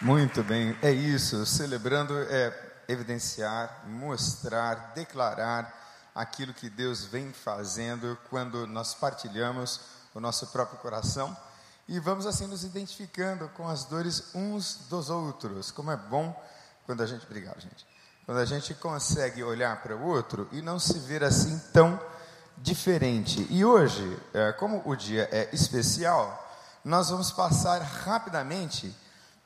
Muito bem, é isso. Celebrando é evidenciar, mostrar, declarar aquilo que Deus vem fazendo quando nós partilhamos o nosso próprio coração e vamos assim nos identificando com as dores uns dos outros. Como é bom quando a gente, obrigado, gente. Quando a gente consegue olhar para o outro e não se ver assim tão diferente. E hoje, é, como o dia é especial, nós vamos passar rapidamente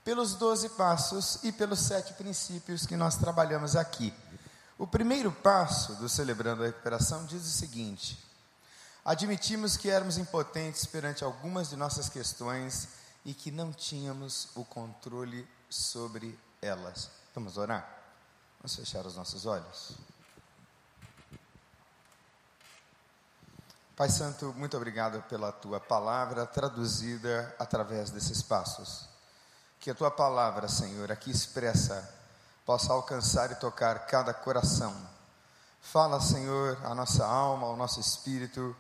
pelos 12 passos e pelos sete princípios que nós trabalhamos aqui. O primeiro passo do Celebrando a Recuperação diz o seguinte: admitimos que éramos impotentes perante algumas de nossas questões e que não tínhamos o controle sobre elas. Vamos orar? Vamos fechar os nossos olhos. Pai Santo, muito obrigado pela tua palavra traduzida através desses passos. Que a tua palavra, Senhor, aqui expressa, possa alcançar e tocar cada coração. Fala, Senhor, a nossa alma, ao nosso espírito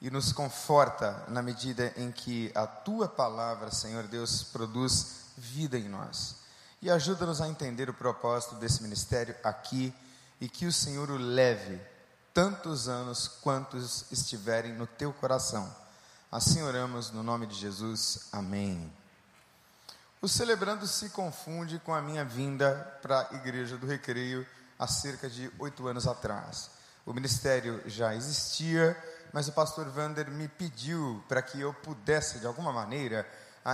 e nos conforta na medida em que a tua palavra, Senhor Deus, produz vida em nós. E ajuda-nos a entender o propósito desse ministério aqui e que o Senhor o leve tantos anos quantos estiverem no teu coração. Assim oramos no nome de Jesus. Amém. O celebrando se confunde com a minha vinda para a Igreja do Recreio há cerca de oito anos atrás. O ministério já existia, mas o pastor Vander me pediu para que eu pudesse, de alguma maneira,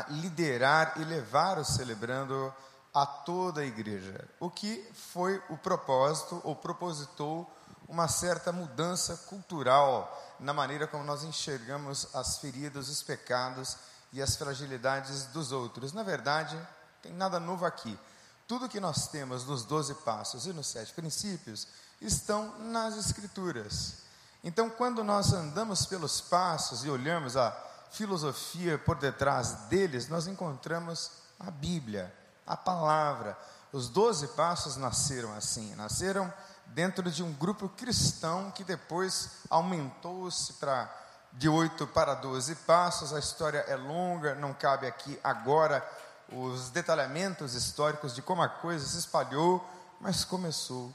liderar e levar o celebrando a toda a igreja. O que foi o propósito, ou propositou uma certa mudança cultural na maneira como nós enxergamos as feridas, os pecados e as fragilidades dos outros. Na verdade, tem nada novo aqui. Tudo que nós temos nos 12 passos e nos sete princípios estão nas Escrituras. Então, quando nós andamos pelos passos e olhamos a filosofia por detrás deles, nós encontramos a Bíblia, a palavra. Os 12 passos nasceram assim, nasceram dentro de um grupo cristão que depois aumentou-se para de 8 para 12 passos. A história é longa, não cabe aqui agora os detalhamentos históricos de como a coisa se espalhou, mas começou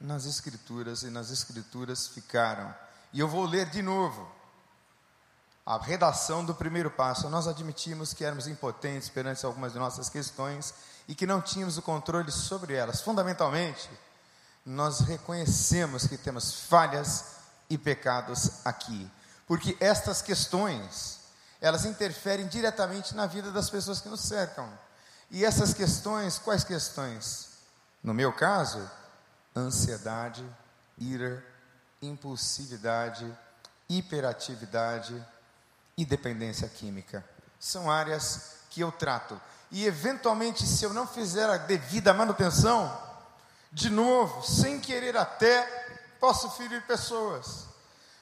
nas Escrituras e nas Escrituras ficaram. E eu vou ler de novo a redação do primeiro passo. Nós admitimos que éramos impotentes perante algumas de nossas questões e que não tínhamos o controle sobre elas. Fundamentalmente, nós reconhecemos que temos falhas e pecados aqui porque estas questões, elas interferem diretamente na vida das pessoas que nos cercam. E essas questões, quais questões? No meu caso, ansiedade, ira, impulsividade, hiperatividade e dependência química. São áreas que eu trato. E eventualmente, se eu não fizer a devida manutenção, de novo, sem querer até, posso ferir pessoas.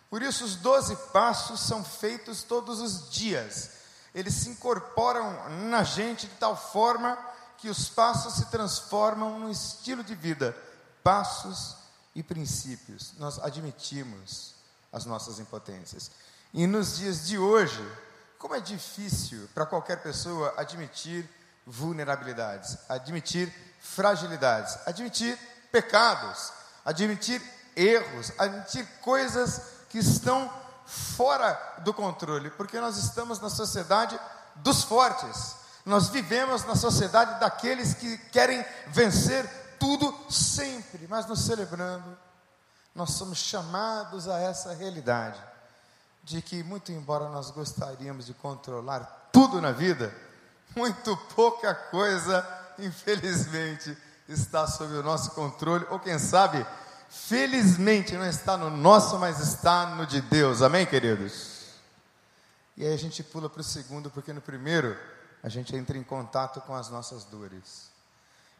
Por isso, os doze passos são feitos todos os dias. Eles se incorporam na gente de tal forma que os passos se transformam num estilo de vida. Passos e princípios. Nós admitimos as nossas impotências. E nos dias de hoje, como é difícil para qualquer pessoa admitir vulnerabilidades, admitir fragilidades, admitir pecados, admitir erros, admitir coisas que estão fora do controle, porque nós estamos na sociedade dos fortes. Nós vivemos na sociedade daqueles que querem vencer tudo sempre, mas nos celebrando, nós somos chamados a essa realidade de que, muito embora nós gostaríamos de controlar tudo na vida, muito pouca coisa, infelizmente, está sob o nosso controle, ou quem sabe, felizmente não está no nosso, mas está no de Deus. Amém, queridos? E aí a gente pula para o segundo, porque no primeiro a gente entra em contato com as nossas dores.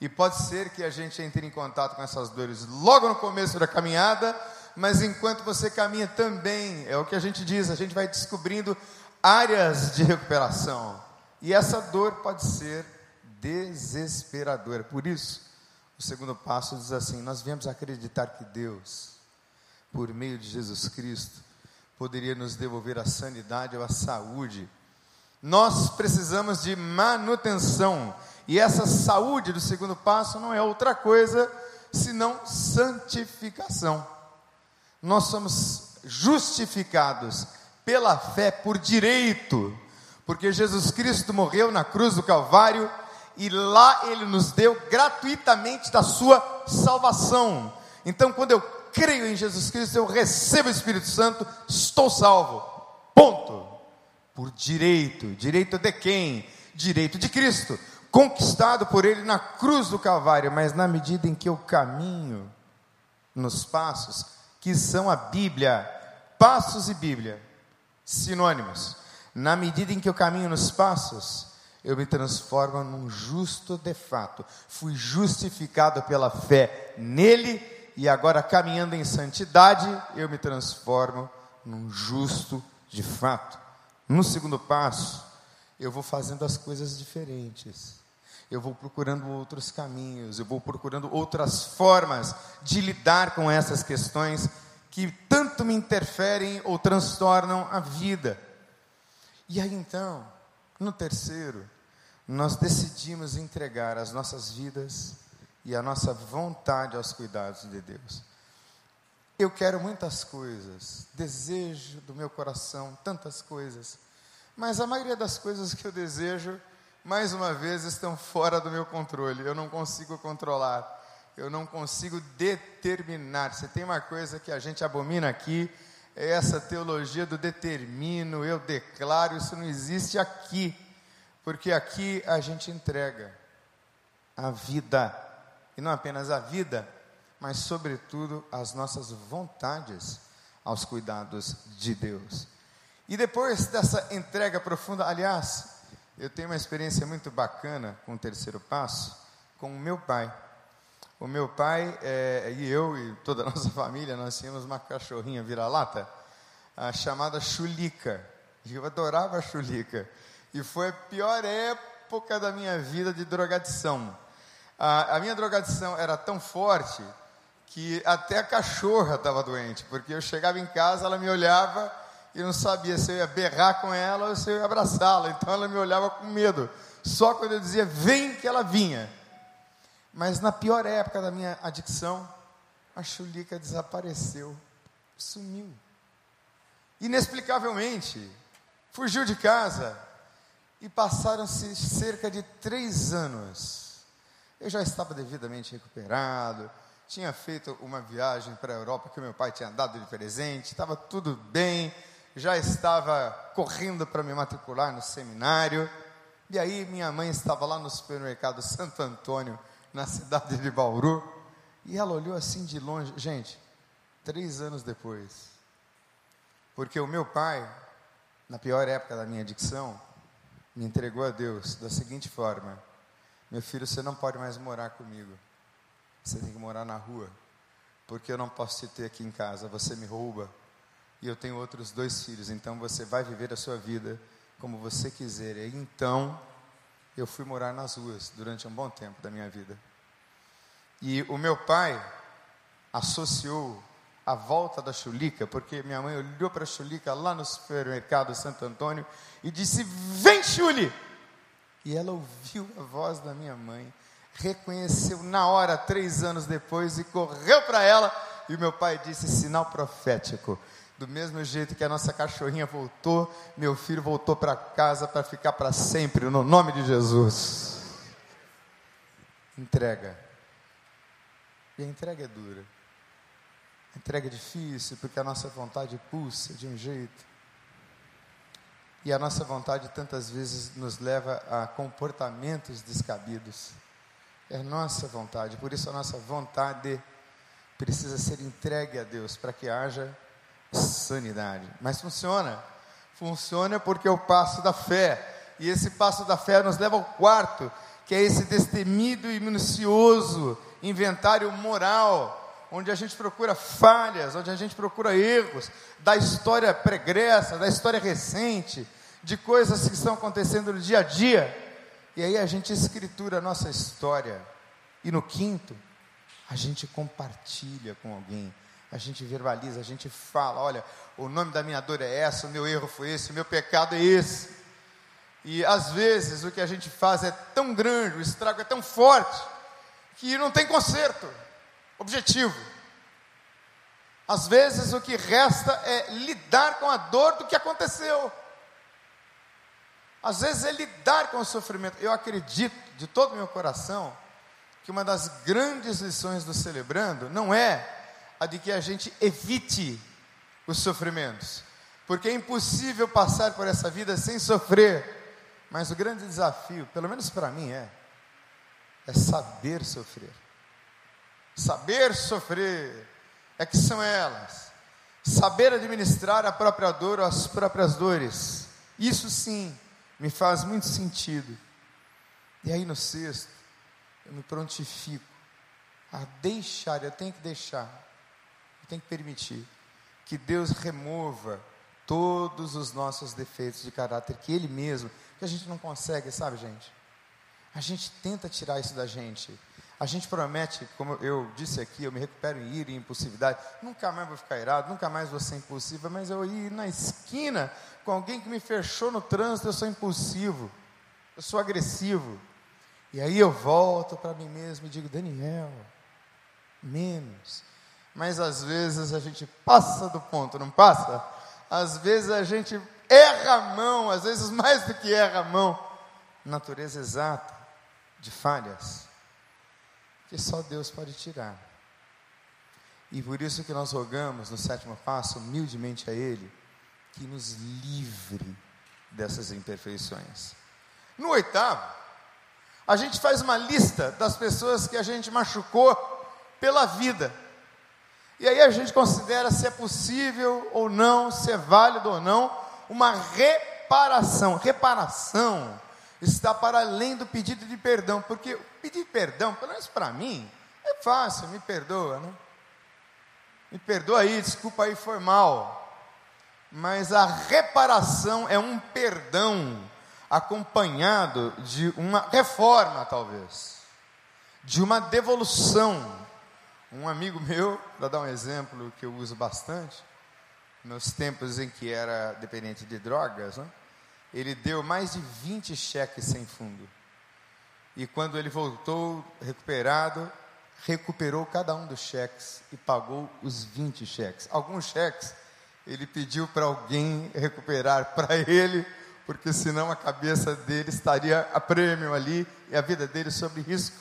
E pode ser que a gente entre em contato com essas dores logo no começo da caminhada, mas enquanto você caminha também, é o que a gente diz, a gente vai descobrindo áreas de recuperação. E essa dor pode ser desesperadora. Por isso, o segundo passo diz assim: Nós viemos acreditar que Deus, por meio de Jesus Cristo, poderia nos devolver a sanidade ou a saúde. Nós precisamos de manutenção E essa saúde do segundo passo não é outra coisa senão santificação. Nós somos justificados pela fé por direito, porque Jesus Cristo morreu na cruz do Calvário e lá ele nos deu gratuitamente da sua salvação. Então, quando eu creio em Jesus Cristo, eu recebo o Espírito Santo, estou salvo. Ponto. Por direito. Direito de quem? Direito de Cristo. Conquistado por ele na cruz do Calvário, mas na medida em que eu caminho nos passos que são a Bíblia, passos e Bíblia, sinônimos. Na medida em que eu caminho nos passos, eu me transformo num justo de fato. Fui justificado pela fé nele e agora caminhando em santidade, eu me transformo num justo de fato. No segundo passo, eu vou fazendo as coisas diferentes. Eu vou procurando outros caminhos, eu vou procurando outras formas de lidar com essas questões que tanto me interferem ou transtornam a vida. E aí então, no terceiro, nós decidimos entregar as nossas vidas e a nossa vontade aos cuidados de Deus. Eu quero muitas coisas, desejo do meu coração tantas coisas, mas a maioria das coisas que eu desejo, mais uma vez, estão fora do meu controle, eu não consigo controlar, eu não consigo determinar. Se tem uma coisa que a gente abomina aqui, é essa teologia do determino, eu declaro, isso não existe aqui porque aqui a gente entrega a vida, e não apenas a vida, mas, sobretudo, as nossas vontades aos cuidados de Deus. E depois dessa entrega profunda, aliás, eu tenho uma experiência muito bacana com o terceiro passo, com o meu pai. O meu pai é, e eu e toda a nossa família, nós tínhamos uma cachorrinha vira-lata, chamada Chulica. Eu adorava a Chulica. E foi a pior época da minha vida de drogadição. A, a minha drogadição era tão forte que até a cachorra estava doente, porque eu chegava em casa, ela me olhava e não sabia se eu ia berrar com ela ou se eu ia abraçá-la. Então ela me olhava com medo. Só quando eu dizia vem que ela vinha. Mas na pior época da minha adicção, a chulica desapareceu, sumiu. Inexplicavelmente, fugiu de casa, e passaram-se cerca de três anos. Eu já estava devidamente recuperado, tinha feito uma viagem para a Europa que meu pai tinha dado de presente, estava tudo bem, já estava correndo para me matricular no seminário. E aí minha mãe estava lá no supermercado Santo Antônio, na cidade de Bauru, e ela olhou assim de longe, gente, três anos depois, porque o meu pai, na pior época da minha adicção, me entregou a Deus da seguinte forma: Meu filho, você não pode mais morar comigo. Você tem que morar na rua. Porque eu não posso te ter aqui em casa. Você me rouba. E eu tenho outros dois filhos. Então você vai viver a sua vida como você quiser. E então eu fui morar nas ruas durante um bom tempo da minha vida. E o meu pai associou a volta da Chulica, porque minha mãe olhou para a Chulica lá no supermercado Santo Antônio e disse: Vem, Chuli! E ela ouviu a voz da minha mãe, reconheceu na hora, três anos depois, e correu para ela. E o meu pai disse: Sinal profético. Do mesmo jeito que a nossa cachorrinha voltou, meu filho voltou para casa para ficar para sempre, no nome de Jesus. Entrega. E a entrega é dura. Entrega é difícil porque a nossa vontade pulsa de um jeito. E a nossa vontade tantas vezes nos leva a comportamentos descabidos. É nossa vontade, por isso a nossa vontade precisa ser entregue a Deus para que haja sanidade. Mas funciona. Funciona porque é o passo da fé. E esse passo da fé nos leva ao quarto, que é esse destemido e minucioso inventário moral onde a gente procura falhas, onde a gente procura erros da história pregressa, da história recente, de coisas que estão acontecendo no dia a dia. E aí a gente escritura a nossa história. E no quinto, a gente compartilha com alguém, a gente verbaliza, a gente fala: olha, o nome da minha dor é essa, o meu erro foi esse, o meu pecado é esse. E às vezes o que a gente faz é tão grande, o estrago é tão forte, que não tem conserto objetivo. Às vezes o que resta é lidar com a dor do que aconteceu. Às vezes é lidar com o sofrimento. Eu acredito de todo o meu coração que uma das grandes lições do celebrando não é a de que a gente evite os sofrimentos, porque é impossível passar por essa vida sem sofrer. Mas o grande desafio, pelo menos para mim, é é saber sofrer. Saber sofrer é que são elas. Saber administrar a própria dor ou as próprias dores. Isso sim me faz muito sentido. E aí no sexto, eu me prontifico a deixar, eu tenho que deixar, eu tenho que permitir que Deus remova todos os nossos defeitos de caráter, que Ele mesmo, que a gente não consegue, sabe, gente? A gente tenta tirar isso da gente. A gente promete, como eu disse aqui, eu me recupero em ira e impulsividade. Nunca mais vou ficar irado, nunca mais vou ser impulsiva, mas eu ir na esquina com alguém que me fechou no trânsito, eu sou impulsivo, eu sou agressivo. E aí eu volto para mim mesmo e digo, Daniel, menos. Mas às vezes a gente passa do ponto, não passa? Às vezes a gente erra a mão, às vezes mais do que erra a mão. Natureza exata de falhas que só Deus pode tirar. E por isso que nós rogamos no sétimo passo, humildemente a Ele, que nos livre dessas imperfeições. No oitavo, a gente faz uma lista das pessoas que a gente machucou pela vida. E aí a gente considera se é possível ou não, se é válido ou não, uma reparação. Reparação está para além do pedido de perdão, porque pedir perdão, pelo menos para mim, é fácil, me perdoa, né? Me perdoa aí, desculpa aí, foi mal. Mas a reparação é um perdão acompanhado de uma reforma, talvez, de uma devolução. Um amigo meu, para dar um exemplo que eu uso bastante, nos tempos em que era dependente de drogas, né? Ele deu mais de 20 cheques sem fundo. E quando ele voltou recuperado, recuperou cada um dos cheques e pagou os 20 cheques. Alguns cheques ele pediu para alguém recuperar para ele, porque senão a cabeça dele estaria a prêmio ali e a vida dele sob risco.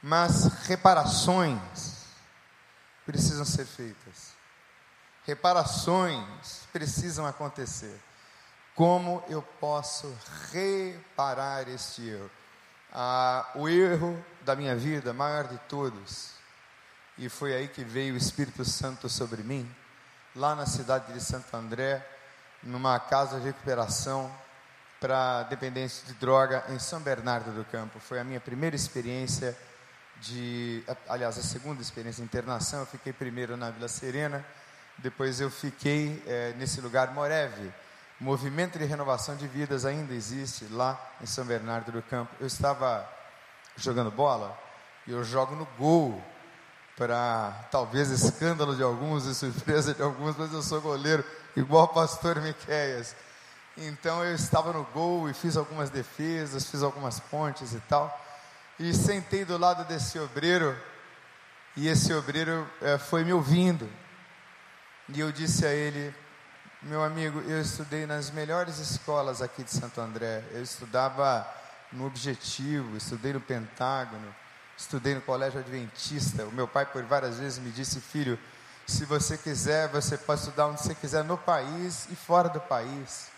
Mas reparações precisam ser feitas. Reparações precisam acontecer. Como eu posso reparar este erro? Ah, o erro da minha vida, maior de todos, e foi aí que veio o Espírito Santo sobre mim, lá na cidade de Santo André, numa casa de recuperação para dependentes de droga em São Bernardo do Campo. Foi a minha primeira experiência de, aliás, a segunda experiência de internação. Eu fiquei primeiro na Vila Serena, depois eu fiquei é, nesse lugar Moreve, movimento de renovação de vidas ainda existe lá em São Bernardo do Campo. Eu estava jogando bola e eu jogo no gol para talvez escândalo de alguns e surpresa de alguns, mas eu sou goleiro igual o pastor Miqueias. Então eu estava no gol e fiz algumas defesas, fiz algumas pontes e tal. E sentei do lado desse obreiro e esse obreiro é, foi me ouvindo. E eu disse a ele: meu amigo, eu estudei nas melhores escolas aqui de Santo André. Eu estudava no Objetivo, estudei no Pentágono, estudei no Colégio Adventista. O meu pai, por várias vezes, me disse: Filho, se você quiser, você pode estudar onde você quiser, no país e fora do país.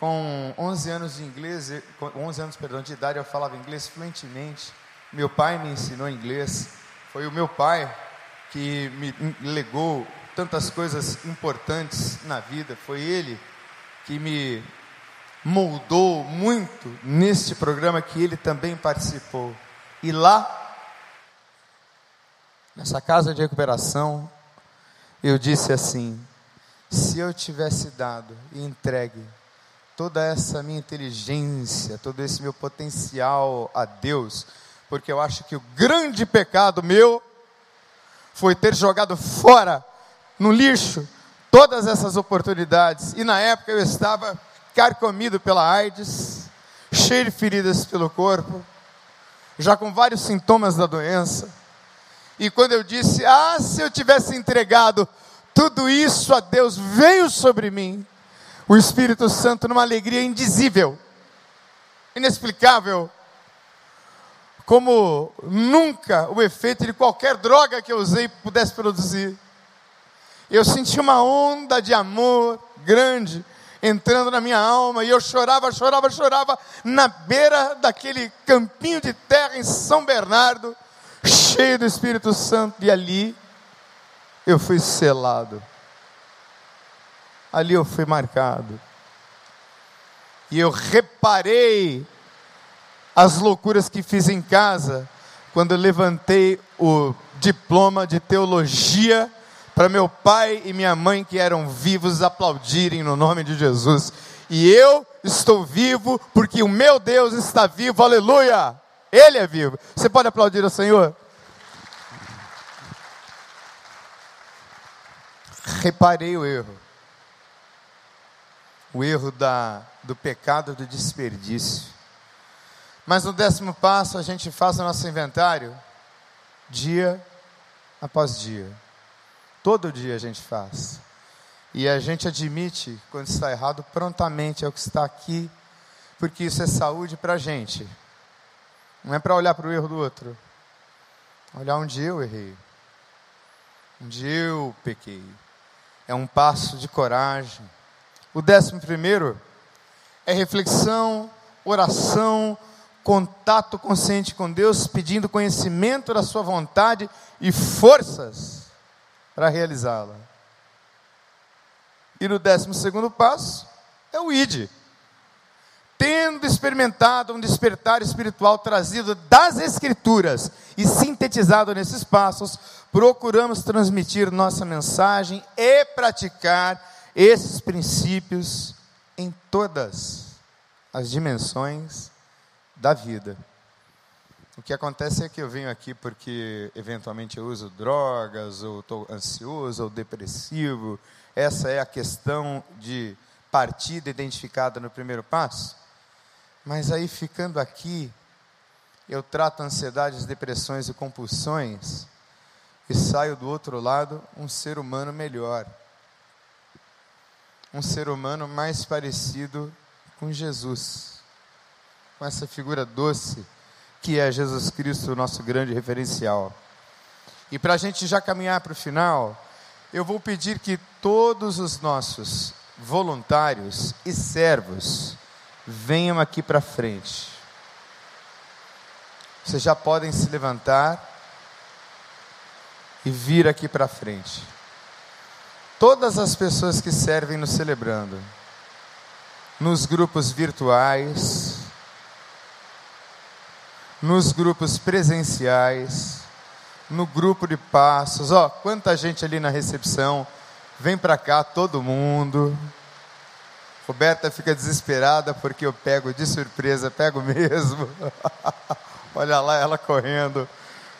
Com 11 anos de inglês, 11 anos, perdão, de idade, eu falava inglês fluentemente. Meu pai me ensinou inglês. Foi o meu pai que me legou tantas coisas importantes na vida. Foi ele que me moldou muito neste programa que ele também participou. E lá, nessa casa de recuperação, eu disse assim: se eu tivesse dado e entregue toda essa minha inteligência, todo esse meu potencial a Deus, porque eu acho que o grande pecado meu foi ter jogado fora no lixo todas essas oportunidades. E na época eu estava carcomido pela AIDS, cheio de feridas pelo corpo, já com vários sintomas da doença. E quando eu disse, ah, se eu tivesse entregado tudo isso a Deus, veio sobre mim o Espírito Santo numa alegria indizível, inexplicável, como nunca o efeito de qualquer droga que eu usei pudesse produzir. Eu senti uma onda de amor grande entrando na minha alma e eu chorava, chorava, chorava na beira daquele campinho de terra em São Bernardo, cheio do Espírito Santo, e ali eu fui selado. Ali eu fui marcado. E eu reparei as loucuras que fiz em casa quando levantei o diploma de teologia para meu pai e minha mãe que eram vivos aplaudirem no nome de Jesus. E eu estou vivo porque o meu Deus está vivo, aleluia! Ele é vivo. Você pode aplaudir ao Senhor? Reparei o erro. O erro da, do pecado do desperdício. Mas no décimo passo, a gente faz o nosso inventário dia após dia. Todo dia a gente faz. E a gente admite quando está errado prontamente, é o que está aqui, porque isso é saúde para a gente. Não é para olhar para o erro do outro, olhar onde eu errei, onde eu pequei. É um passo de coragem. O décimo primeiro é reflexão, oração, contato consciente com Deus, pedindo conhecimento da Sua vontade e forças para realizá-la. E no décimo segundo passo é o ID. Tendo experimentado um despertar espiritual trazido das Escrituras e sintetizado nesses passos, procuramos transmitir nossa mensagem e praticar esses princípios em todas as dimensões da vida. O que acontece é que eu venho aqui porque eventualmente eu uso drogas, ou estou ansioso, ou depressivo. Essa é a questão de partida identificada no primeiro passo. Mas aí ficando aqui, eu trato ansiedades, depressões e compulsões e saio do outro lado um ser humano melhor. Um ser humano mais parecido com Jesus com essa figura doce que é Jesus Cristo, o nosso grande referencial. E para a gente já caminhar para o final, eu vou pedir que todos os nossos voluntários e servos venham aqui para frente. Vocês já podem se levantar e vir aqui para frente. Todas as pessoas que servem no Celebrando, nos grupos virtuais, nos grupos presenciais, no grupo de passos. Ó, quanta gente ali na recepção. Vem para cá todo mundo. Roberta fica desesperada porque eu pego de surpresa, pego mesmo. Olha lá ela correndo.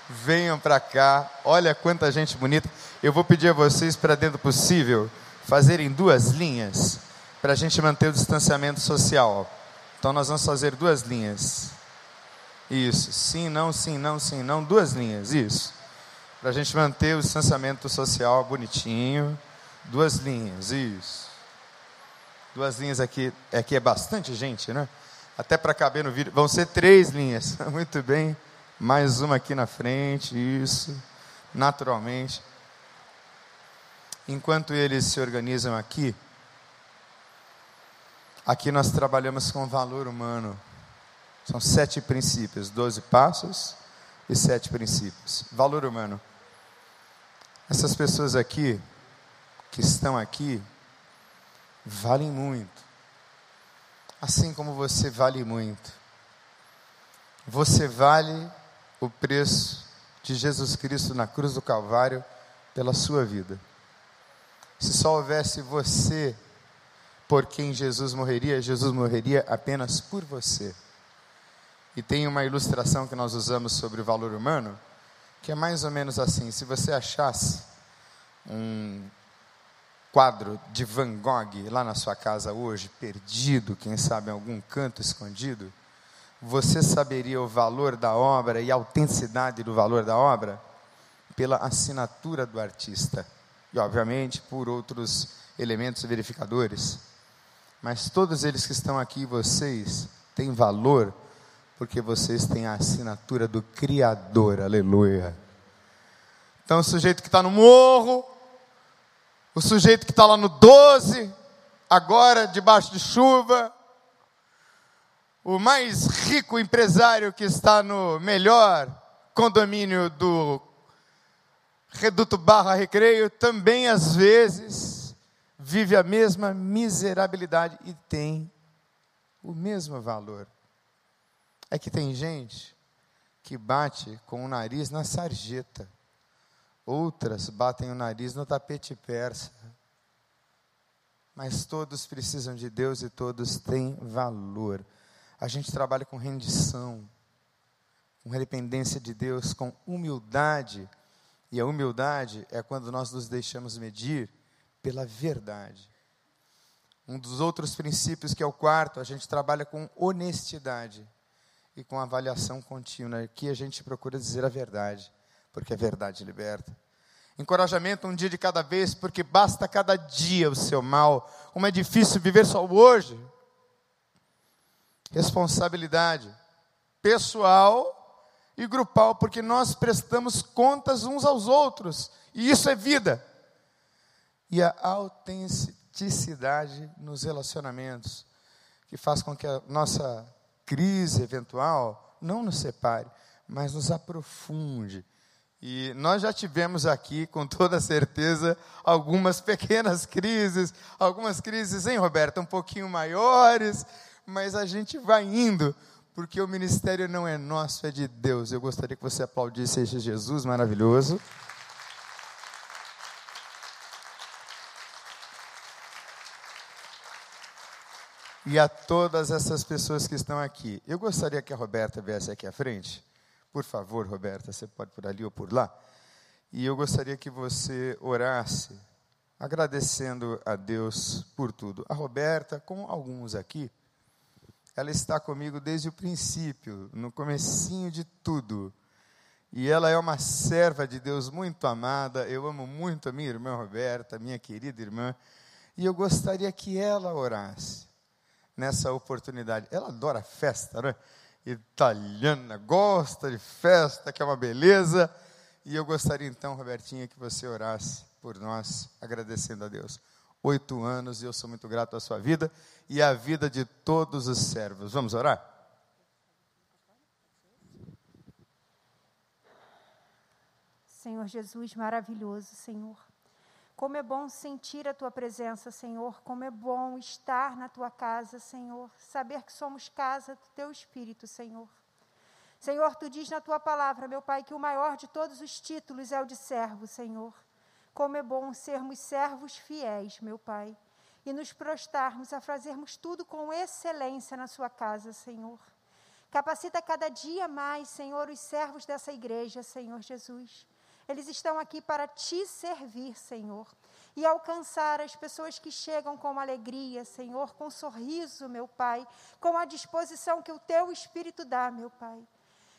Venham para cá. Olha quanta gente bonita. Eu vou pedir a vocês, para dentro possível, fazerem duas linhas para a gente manter o distanciamento social. Então nós vamos fazer duas linhas. Isso. Sim, não, sim, não, sim, não. Duas linhas. Isso. Para a gente manter o distanciamento social bonitinho. Duas linhas. Isso. Duas linhas aqui. Aqui é bastante gente, né? Até para caber no vídeo. Vão ser três linhas. Muito bem. Mais uma aqui na frente. Isso. Naturalmente. Enquanto eles se organizam aqui, aqui nós trabalhamos com valor humano. São sete princípios, doze passos e sete princípios. Valor humano. Essas pessoas aqui, que estão aqui, valem muito. Assim como você vale muito. Você vale o preço de Jesus Cristo na cruz do Calvário pela sua vida. Se só houvesse você por quem Jesus morreria, Jesus morreria apenas por você. E tem uma ilustração que nós usamos sobre o valor humano, que é mais ou menos assim: se você achasse um quadro de Van Gogh lá na sua casa hoje, perdido, quem sabe em algum canto escondido, você saberia o valor da obra e a autenticidade do valor da obra? Pela assinatura do artista. E, obviamente, por outros elementos verificadores. Mas todos eles que estão aqui, vocês, têm valor, porque vocês têm a assinatura do Criador. Aleluia. Então, o sujeito que está no morro, o sujeito que está lá no 12, agora debaixo de chuva, o mais rico empresário que está no melhor condomínio do Reduto Barra Recreio, também às vezes vive a mesma miserabilidade e tem o mesmo valor. É que tem gente que bate com o nariz na sarjeta, outras batem o nariz no tapete persa. Mas todos precisam de Deus e todos têm valor a gente trabalha com rendição, com dependência de Deus, com humildade. E a humildade é quando nós nos deixamos medir pela verdade. Um dos outros princípios, que é o quarto, a gente trabalha com honestidade e com avaliação contínua. Aqui a gente procura dizer a verdade, porque a verdade liberta. Encorajamento um dia de cada vez, porque basta cada dia o seu mal. Como é difícil viver só hoje responsabilidade pessoal e grupal, porque nós prestamos contas uns aos outros, e isso é vida. E a autenticidade nos relacionamentos, que faz com que a nossa crise eventual não nos separe, mas nos aprofunde. E nós já tivemos aqui, com toda certeza, algumas pequenas crises, algumas crises, hein, Roberta, um pouquinho maiores, mas a gente vai indo, porque o ministério não é nosso, é de Deus. Eu gostaria que você aplaudisse esse Jesus maravilhoso. E a todas essas pessoas que estão aqui. Eu gostaria que a Roberta viesse aqui à frente. Por favor, Roberta, você pode por ali ou por lá. E eu gostaria que você orasse, agradecendo a Deus por tudo. A Roberta, com alguns aqui, ela está comigo desde o princípio, no comecinho de tudo. E ela é uma serva de Deus muito amada. Eu amo muito a minha irmã Roberta, minha querida irmã, e eu gostaria que ela orasse nessa oportunidade. Ela adora festa, né? Italiana, gosta de festa, que é uma beleza. E eu gostaria então, Robertinha, que você orasse por nós, agradecendo a Deus oito anos, e eu sou muito grato à sua vida e à vida de todos os servos. Vamos orar? Senhor Jesus, maravilhoso, Senhor. Como é bom sentir a tua presença, Senhor. Como é bom estar na tua casa, Senhor. Saber que somos casa do teu espírito, Senhor. Senhor, tu diz na tua palavra, meu Pai, que o maior de todos os títulos é o de servo, Senhor. Como é bom sermos servos fiéis, meu Pai, e nos prostarmos a fazermos tudo com excelência na Sua casa, Senhor. Capacita cada dia mais, Senhor, os servos dessa igreja, Senhor Jesus. Eles estão aqui para te servir, Senhor, e alcançar as pessoas que chegam com alegria, Senhor, com sorriso, meu Pai, com a disposição que o teu Espírito dá, meu Pai.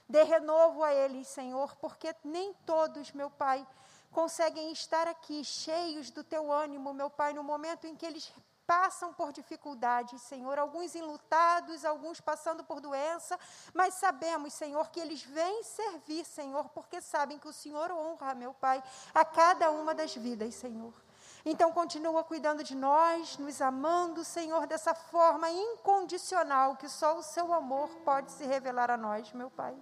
Dê renovo a eles, Senhor, porque nem todos, meu Pai, conseguem estar aqui cheios do teu ânimo, meu Pai, no momento em que eles passam por dificuldades, Senhor, alguns enlutados, alguns passando por doença, mas sabemos, Senhor, que eles vêm servir, Senhor, porque sabem que o Senhor honra, meu Pai, a cada uma das vidas, Senhor. Então, continua cuidando de nós, nos amando, Senhor, dessa forma incondicional que só o seu amor pode se revelar a nós, meu Pai.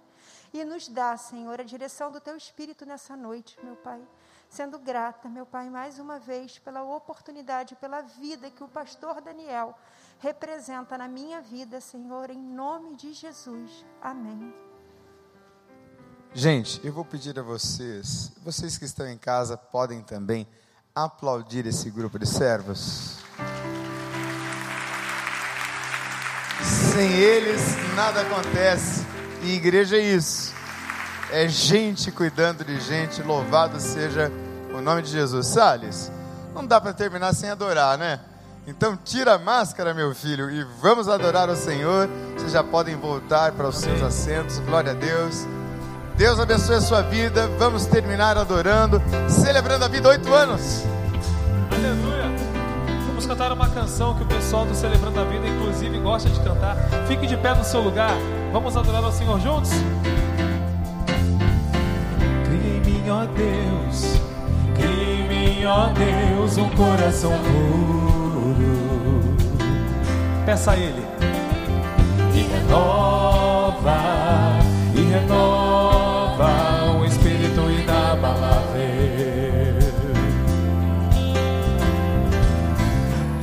E nos dá, Senhor, a direção do teu Espírito nessa noite, meu Pai. Sendo grata, meu Pai, mais uma vez pela oportunidade, pela vida que o pastor Daniel representa na minha vida, Senhor, em nome de Jesus. Amém. Gente, eu vou pedir a vocês, vocês que estão em casa podem também aplaudir esse grupo de servos. Sem eles nada acontece. E igreja é isso. É gente cuidando de gente. Louvado seja o nome de Jesus. Salles, não dá para terminar sem adorar, né? Então tira a máscara, meu filho, e vamos adorar o Senhor. Vocês já podem voltar para os seus assentos. Glória a Deus. Deus abençoe a sua vida. Vamos terminar adorando, celebrando a vida oito anos. Aleluia. Vamos cantar uma canção que o pessoal do Celebrando a Vida, inclusive, gosta de cantar. Fique de pé no seu lugar. Vamos adorar o Senhor juntos? Ó Deus. Cria em mim, ó Deus, um coração puro Peça a Ele. E renova, e renova o espírito inabalável.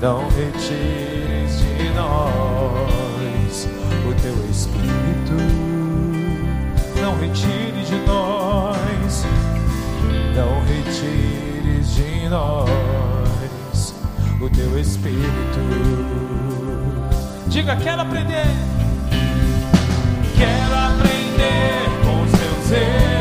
Não retires de nós o teu espírito. Não retire de nós. Nós o teu espírito. Diga, quero aprender. Quero aprender com os teus erros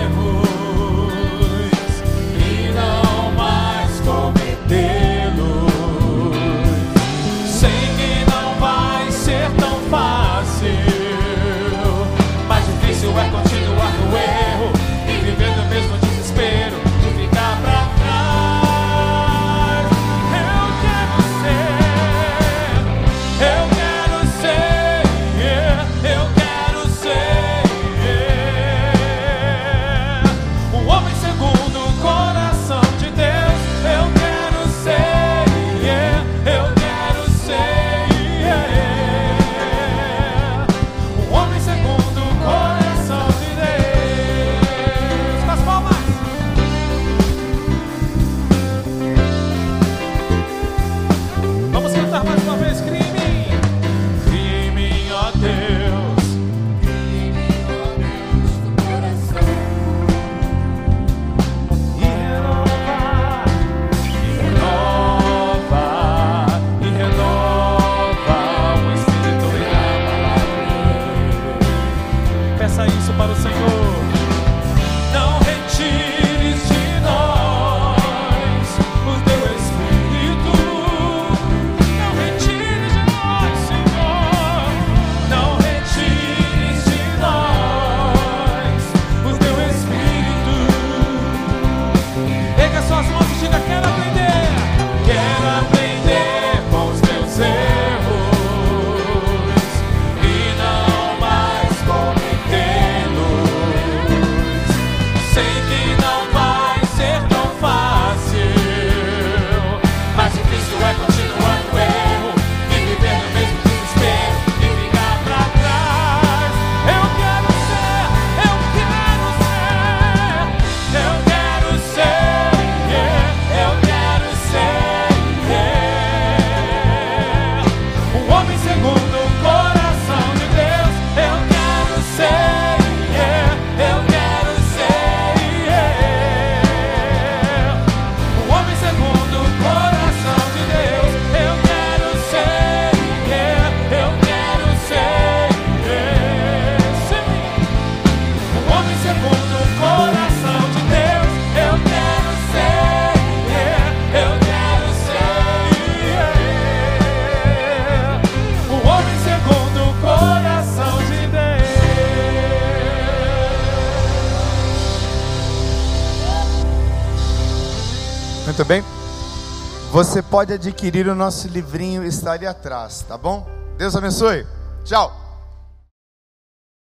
Você pode adquirir o nosso livrinho, está ali atrás, tá bom? Deus abençoe. Tchau.